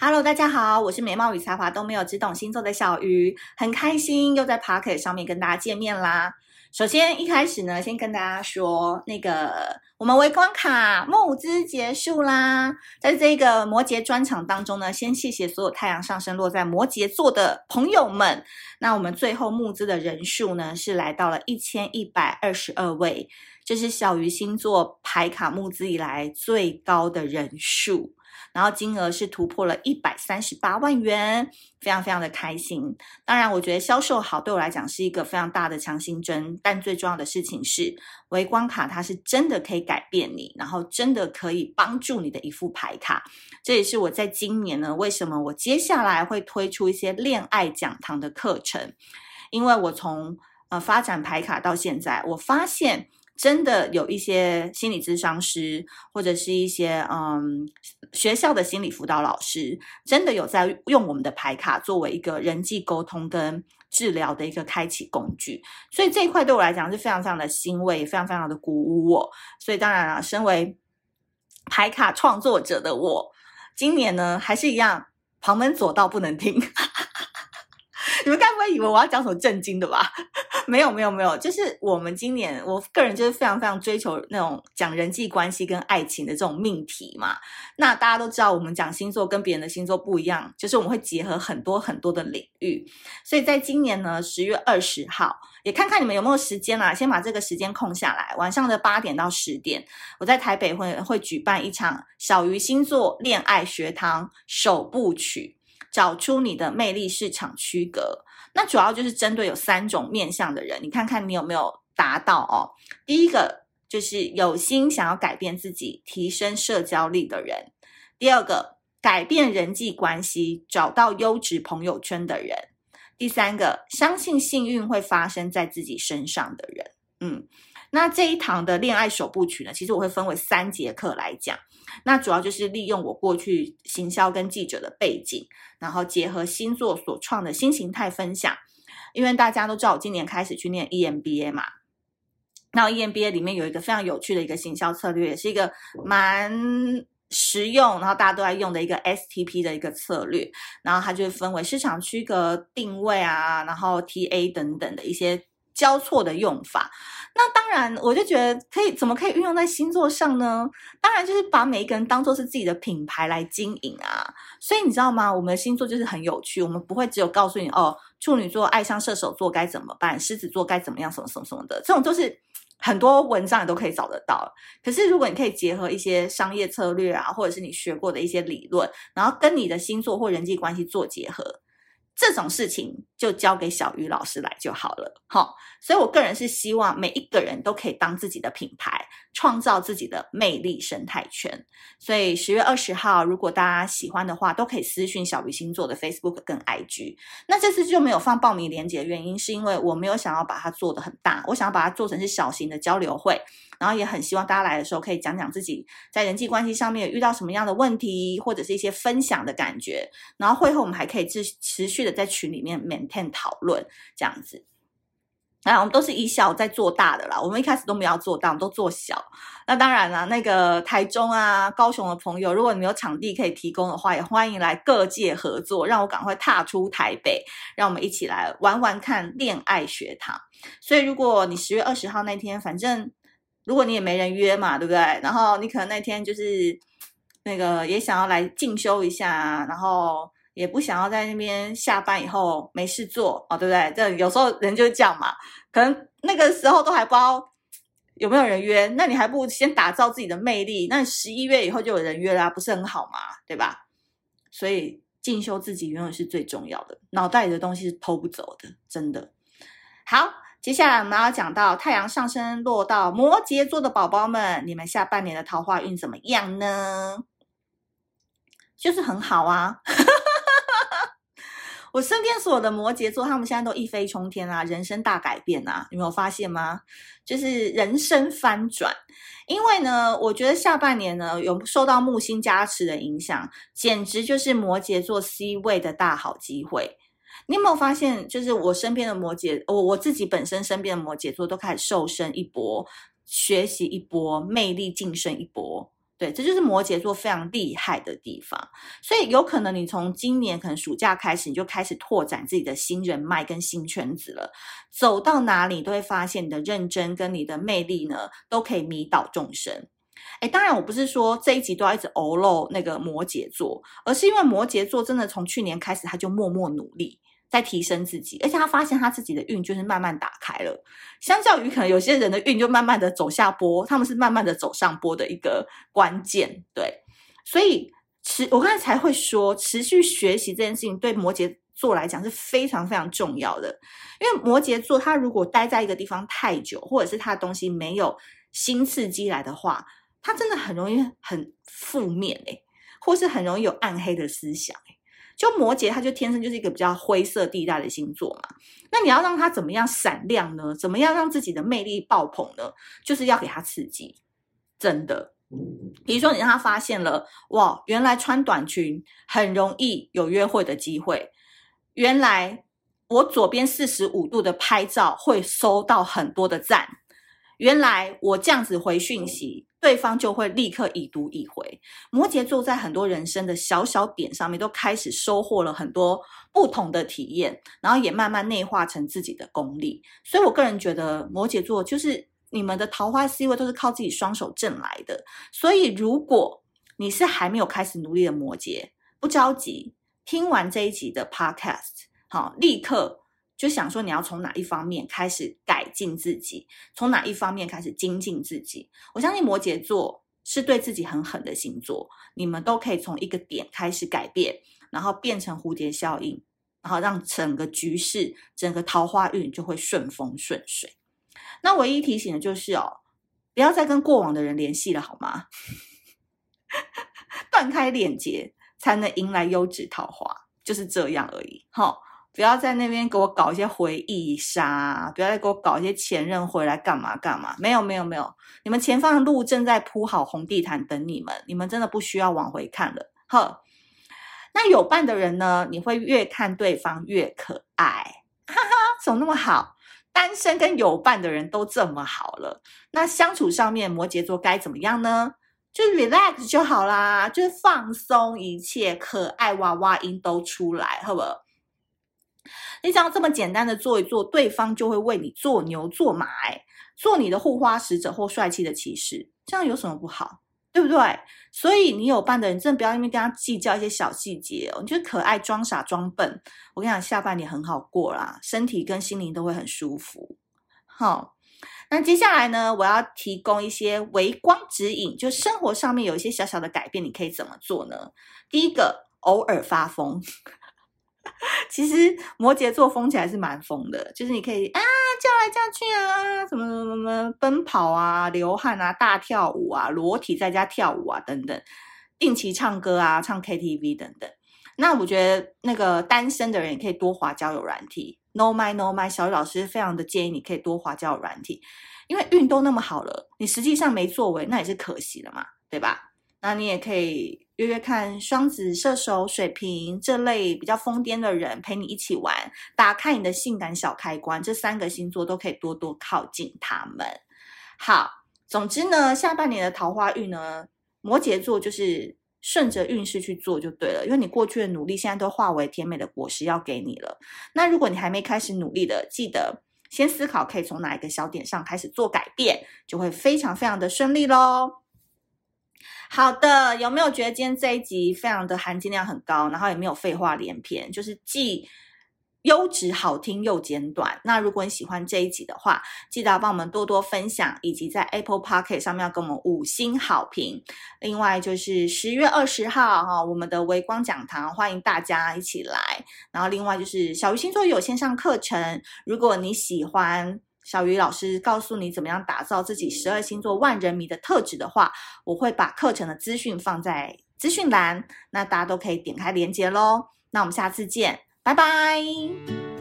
Hello，大家好，我是美貌与才华都没有，只懂星座的小鱼，很开心又在 Pocket 上面跟大家见面啦。首先一开始呢，先跟大家说，那个我们微光卡募资结束啦，在这个摩羯专场当中呢，先谢谢所有太阳上升落在摩羯座的朋友们。那我们最后募资的人数呢，是来到了一千一百二十二位，这是小鱼星座牌卡募资以来最高的人数。然后金额是突破了一百三十八万元，非常非常的开心。当然，我觉得销售好对我来讲是一个非常大的强心针。但最重要的事情是，微光卡它是真的可以改变你，然后真的可以帮助你的一副牌卡。这也是我在今年呢，为什么我接下来会推出一些恋爱讲堂的课程，因为我从呃发展牌卡到现在，我发现。真的有一些心理咨商师，或者是一些嗯学校的心理辅导老师，真的有在用我们的牌卡作为一个人际沟通跟治疗的一个开启工具，所以这一块对我来讲是非常非常的欣慰，也非常非常的鼓舞我。所以当然了，身为牌卡创作者的我，今年呢还是一样旁门左道不能听。你们该不会以为我要讲什么震惊的吧？没有没有没有，就是我们今年我个人就是非常非常追求那种讲人际关系跟爱情的这种命题嘛。那大家都知道，我们讲星座跟别人的星座不一样，就是我们会结合很多很多的领域。所以在今年呢，十月二十号，也看看你们有没有时间啦，先把这个时间空下来，晚上的八点到十点，我在台北会会举办一场小鱼星座恋爱学堂首部曲。找出你的魅力市场区隔，那主要就是针对有三种面向的人，你看看你有没有达到哦。第一个就是有心想要改变自己、提升社交力的人；第二个，改变人际关系、找到优质朋友圈的人；第三个，相信幸运会发生在自己身上的人。嗯。那这一堂的恋爱首部曲呢，其实我会分为三节课来讲。那主要就是利用我过去行销跟记者的背景，然后结合星座所创的新形态分享。因为大家都知道我今年开始去念 EMBA 嘛，那 EMBA 里面有一个非常有趣的一个行销策略，也是一个蛮实用，然后大家都在用的一个 STP 的一个策略。然后它就分为市场区隔、定位啊，然后 TA 等等的一些交错的用法。那当然，我就觉得可以，怎么可以运用在星座上呢？当然就是把每一个人当做是自己的品牌来经营啊。所以你知道吗？我们的星座就是很有趣，我们不会只有告诉你哦，处女座爱上射手座该怎么办，狮子座该怎么样，什么什么什么的，这种都是很多文章你都可以找得到。可是如果你可以结合一些商业策略啊，或者是你学过的一些理论，然后跟你的星座或人际关系做结合。这种事情就交给小鱼老师来就好了，好，所以我个人是希望每一个人都可以当自己的品牌，创造自己的魅力生态圈。所以十月二十号，如果大家喜欢的话，都可以私讯小鱼星座的 Facebook 跟 IG。那这次就没有放报名链接的原因，是因为我没有想要把它做得很大，我想要把它做成是小型的交流会。然后也很希望大家来的时候可以讲讲自己在人际关系上面遇到什么样的问题，或者是一些分享的感觉。然后会后我们还可以持持续在群里面 maintain 讨论这样子。那我们都是以小在做大的啦，我们一开始都没有做大，我们都做小。那当然了，那个台中啊、高雄的朋友，如果你有场地可以提供的话，也欢迎来各界合作，让我赶快踏出台北，让我们一起来玩玩看恋爱学堂。所以如果你十月二十号那天，反正。如果你也没人约嘛，对不对？然后你可能那天就是那个也想要来进修一下，然后也不想要在那边下班以后没事做哦，对不对？这有时候人就是这样嘛，可能那个时候都还不知道有没有人约，那你还不如先打造自己的魅力，那十一月以后就有人约啦，不是很好嘛，对吧？所以进修自己永远是最重要的，脑袋里的东西是偷不走的，真的。好。接下来我们要讲到太阳上升落到摩羯座的宝宝们，你们下半年的桃花运怎么样呢？就是很好啊！我身边所有的摩羯座，他们现在都一飞冲天啊，人生大改变啊！有没有发现吗？就是人生翻转。因为呢，我觉得下半年呢，有受到木星加持的影响，简直就是摩羯座 C 位的大好机会。你有没有发现，就是我身边的摩羯，我我自己本身身边的摩羯座都开始瘦身一波，学习一波，魅力晋升一波，对，这就是摩羯座非常厉害的地方。所以有可能你从今年可能暑假开始，你就开始拓展自己的新人脉跟新圈子了。走到哪里都会发现你的认真跟你的魅力呢，都可以迷倒众生。诶，当然我不是说这一集都要一直欧露那个摩羯座，而是因为摩羯座真的从去年开始他就默默努力在提升自己，而且他发现他自己的运就是慢慢打开了。相较于可能有些人的运就慢慢的走下坡，他们是慢慢的走上坡的一个关键。对，所以持我刚才才会说，持续学习这件事情对摩羯座来讲是非常非常重要的，因为摩羯座他如果待在一个地方太久，或者是他的东西没有新刺激来的话。他真的很容易很负面诶，或是很容易有暗黑的思想诶。就摩羯，他就天生就是一个比较灰色地带的星座嘛。那你要让他怎么样闪亮呢？怎么样让自己的魅力爆棚呢？就是要给他刺激，真的。比如说，你让他发现了，哇，原来穿短裙很容易有约会的机会。原来我左边四十五度的拍照会收到很多的赞。原来我这样子回讯息。对方就会立刻已读已回。摩羯座在很多人生的小小点上面都开始收获了很多不同的体验，然后也慢慢内化成自己的功力。所以我个人觉得摩羯座就是你们的桃花 C 位都是靠自己双手挣来的。所以如果你是还没有开始努力的摩羯，不着急，听完这一集的 Podcast，好，立刻。就想说你要从哪一方面开始改进自己，从哪一方面开始精进自己。我相信摩羯座是对自己很狠的星座，你们都可以从一个点开始改变，然后变成蝴蝶效应，然后让整个局势、整个桃花运就会顺风顺水。那唯一提醒的就是哦，不要再跟过往的人联系了，好吗？断开链接才能迎来优质桃花，就是这样而已。好。不要在那边给我搞一些回忆杀，不要再给我搞一些前任回来干嘛干嘛。没有没有没有，你们前方的路正在铺好红地毯等你们，你们真的不需要往回看了。呵，那有伴的人呢？你会越看对方越可爱，哈哈，怎么那么好？单身跟有伴的人都这么好了，那相处上面摩羯座该怎么样呢？就 relax 就好啦，就是放松一切，可爱娃娃音都出来，好不好？你只要这么简单的做一做，对方就会为你做牛做马，哎，做你的护花使者或帅气的骑士，这样有什么不好？对不对？所以你有伴的人，真的不要因为跟他计较一些小细节哦。你觉得可爱装傻装笨，我跟你讲，下半年很好过啦，身体跟心灵都会很舒服。好，那接下来呢，我要提供一些微光指引，就生活上面有一些小小的改变，你可以怎么做呢？第一个，偶尔发疯。其实摩羯座疯起来是蛮疯的，就是你可以啊叫来叫去啊，什么什么什么奔跑啊、流汗啊、大跳舞啊、裸体在家跳舞啊等等，定期唱歌啊、唱 KTV 等等。那我觉得那个单身的人也可以多滑交友软体，No my No my，小雨老师非常的建议你可以多滑交友软体，因为运都那么好了，你实际上没作为，那也是可惜了嘛，对吧？那你也可以。约约看双子、射手、水瓶这类比较疯癫的人陪你一起玩，打开你的性感小开关。这三个星座都可以多多靠近他们。好，总之呢，下半年的桃花运呢，摩羯座就是顺着运势去做就对了，因为你过去的努力现在都化为甜美的果实要给你了。那如果你还没开始努力的，记得先思考可以从哪一个小点上开始做改变，就会非常非常的顺利喽。好的，有没有觉得今天这一集非常的含金量很高，然后也没有废话连篇，就是既优质好听又简短。那如果你喜欢这一集的话，记得要帮我们多多分享，以及在 Apple Podcast 上面要给我们五星好评。另外就是十月二十号哈，我们的微光讲堂欢迎大家一起来。然后另外就是小鱼星座有线上课程，如果你喜欢。小鱼老师告诉你怎么样打造自己十二星座万人迷的特质的话，我会把课程的资讯放在资讯栏，那大家都可以点开链接喽。那我们下次见，拜拜。